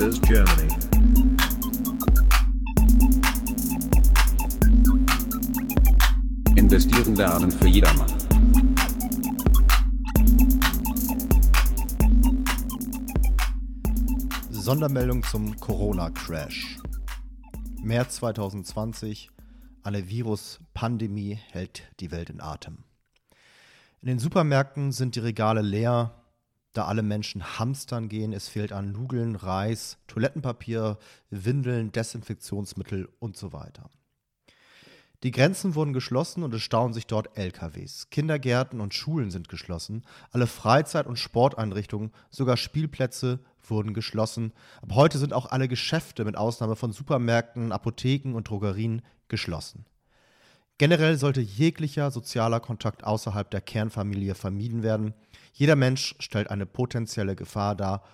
Investors Germany. Investieren lernen für jedermann. Sondermeldung zum Corona-Crash. März 2020. Eine Virus-Pandemie hält die Welt in Atem. In den Supermärkten sind die Regale leer, da alle Menschen hamstern gehen. Es fehlt an Nudeln, Reis, Toilettenpapier, Windeln, Desinfektionsmittel und so weiter. Die Grenzen wurden geschlossen und es stauen sich dort LKWs. Kindergärten und Schulen sind geschlossen. Alle Freizeit- und Sporteinrichtungen, sogar Spielplätze wurden geschlossen. Ab heute sind auch alle Geschäfte mit Ausnahme von Supermärkten, Apotheken und Drogerien geschlossen. Generell sollte jeglicher sozialer Kontakt außerhalb der Kernfamilie vermieden werden. Jeder Mensch stellt eine potenzielle Gefahr dar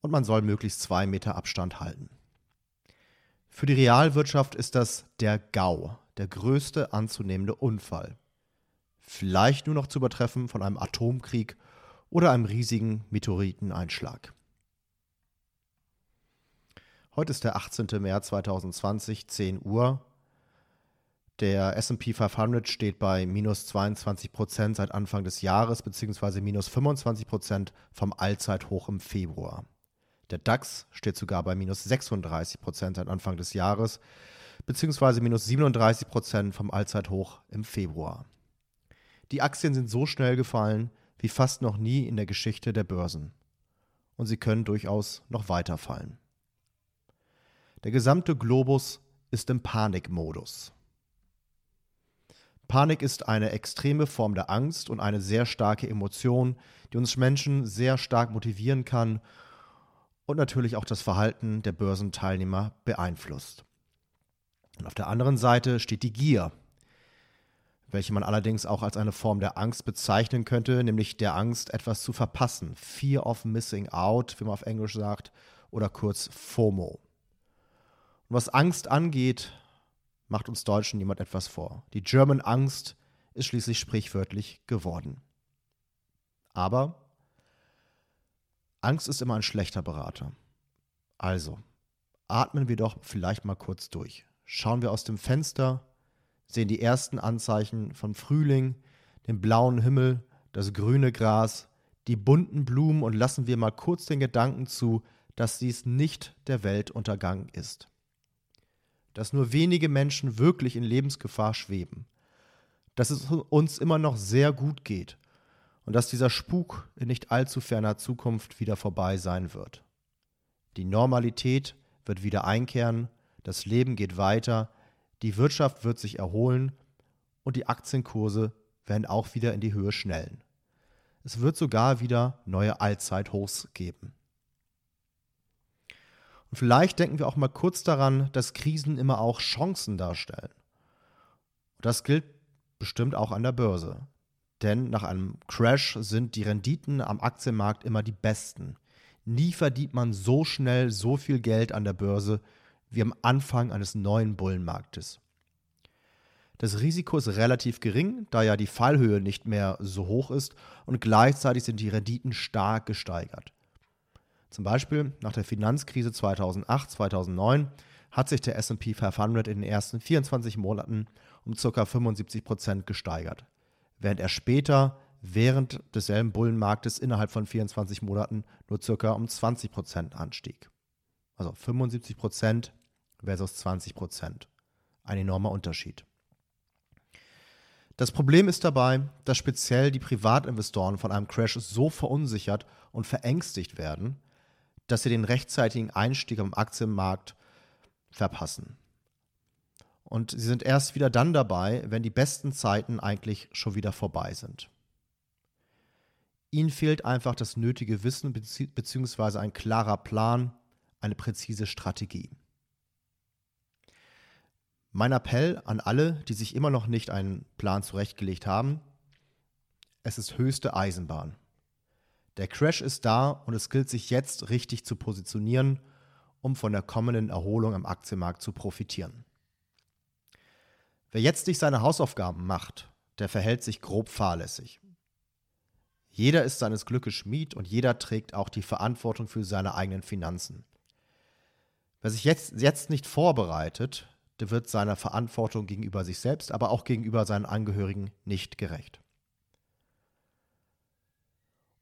und man soll möglichst zwei Meter Abstand halten. Für die Realwirtschaft ist das der GAU, der größte anzunehmende Unfall. Vielleicht nur noch zu übertreffen von einem Atomkrieg oder einem riesigen Meteoriteneinschlag. Heute ist der 18. März 2020, 10 Uhr. Der SP 500 steht bei minus 22 Prozent seit Anfang des Jahres, beziehungsweise minus 25 Prozent vom Allzeithoch im Februar. Der DAX steht sogar bei minus 36 Prozent seit Anfang des Jahres, beziehungsweise minus 37 Prozent vom Allzeithoch im Februar. Die Aktien sind so schnell gefallen wie fast noch nie in der Geschichte der Börsen. Und sie können durchaus noch weiter fallen. Der gesamte Globus ist im Panikmodus. Panik ist eine extreme Form der Angst und eine sehr starke Emotion, die uns Menschen sehr stark motivieren kann und natürlich auch das Verhalten der Börsenteilnehmer beeinflusst. Und auf der anderen Seite steht die Gier, welche man allerdings auch als eine Form der Angst bezeichnen könnte, nämlich der Angst, etwas zu verpassen. Fear of Missing Out, wie man auf Englisch sagt, oder kurz FOMO. Und was Angst angeht, macht uns Deutschen niemand etwas vor. Die German Angst ist schließlich sprichwörtlich geworden. Aber Angst ist immer ein schlechter Berater. Also, atmen wir doch vielleicht mal kurz durch. Schauen wir aus dem Fenster, sehen die ersten Anzeichen von Frühling, den blauen Himmel, das grüne Gras, die bunten Blumen und lassen wir mal kurz den Gedanken zu, dass dies nicht der Weltuntergang ist. Dass nur wenige Menschen wirklich in Lebensgefahr schweben. Dass es uns immer noch sehr gut geht und dass dieser Spuk in nicht allzu ferner Zukunft wieder vorbei sein wird. Die Normalität wird wieder einkehren das Leben geht weiter, die Wirtschaft wird sich erholen und die Aktienkurse werden auch wieder in die Höhe schnellen. Es wird sogar wieder neue Allzeithochs geben. Und vielleicht denken wir auch mal kurz daran, dass Krisen immer auch Chancen darstellen. Und das gilt bestimmt auch an der Börse. Denn nach einem Crash sind die Renditen am Aktienmarkt immer die besten. Nie verdient man so schnell so viel Geld an der Börse wie am Anfang eines neuen Bullenmarktes. Das Risiko ist relativ gering, da ja die Fallhöhe nicht mehr so hoch ist und gleichzeitig sind die Renditen stark gesteigert. Zum Beispiel nach der Finanzkrise 2008, 2009 hat sich der SP 500 in den ersten 24 Monaten um ca. 75 Prozent gesteigert, während er später während desselben Bullenmarktes innerhalb von 24 Monaten nur ca. um 20 Prozent anstieg. Also 75 Prozent versus 20 Prozent. Ein enormer Unterschied. Das Problem ist dabei, dass speziell die Privatinvestoren von einem Crash so verunsichert und verängstigt werden, dass sie den rechtzeitigen Einstieg am Aktienmarkt verpassen. Und sie sind erst wieder dann dabei, wenn die besten Zeiten eigentlich schon wieder vorbei sind. Ihnen fehlt einfach das nötige Wissen bzw. ein klarer Plan, eine präzise Strategie. Mein Appell an alle, die sich immer noch nicht einen Plan zurechtgelegt haben, es ist höchste Eisenbahn. Der Crash ist da und es gilt sich jetzt richtig zu positionieren, um von der kommenden Erholung am Aktienmarkt zu profitieren. Wer jetzt nicht seine Hausaufgaben macht, der verhält sich grob fahrlässig. Jeder ist seines Glückes Schmied und jeder trägt auch die Verantwortung für seine eigenen Finanzen. Wer sich jetzt, jetzt nicht vorbereitet, der wird seiner Verantwortung gegenüber sich selbst, aber auch gegenüber seinen Angehörigen nicht gerecht.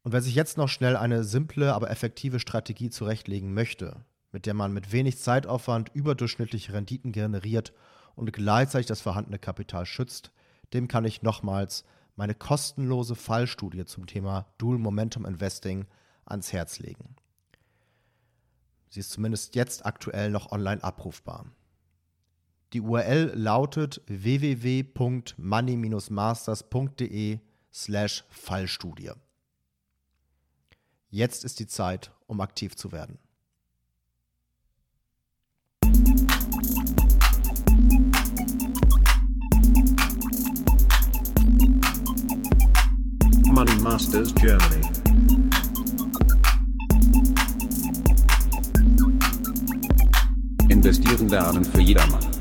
Und wer sich jetzt noch schnell eine simple, aber effektive Strategie zurechtlegen möchte, mit der man mit wenig Zeitaufwand überdurchschnittliche Renditen generiert und gleichzeitig das vorhandene Kapital schützt, dem kann ich nochmals meine kostenlose Fallstudie zum Thema Dual Momentum Investing ans Herz legen. Sie ist zumindest jetzt aktuell noch online abrufbar. Die URL lautet www.money-masters.de slash Fallstudie. Jetzt ist die Zeit, um aktiv zu werden. Money Masters Germany. Investieren lernen für jedermann.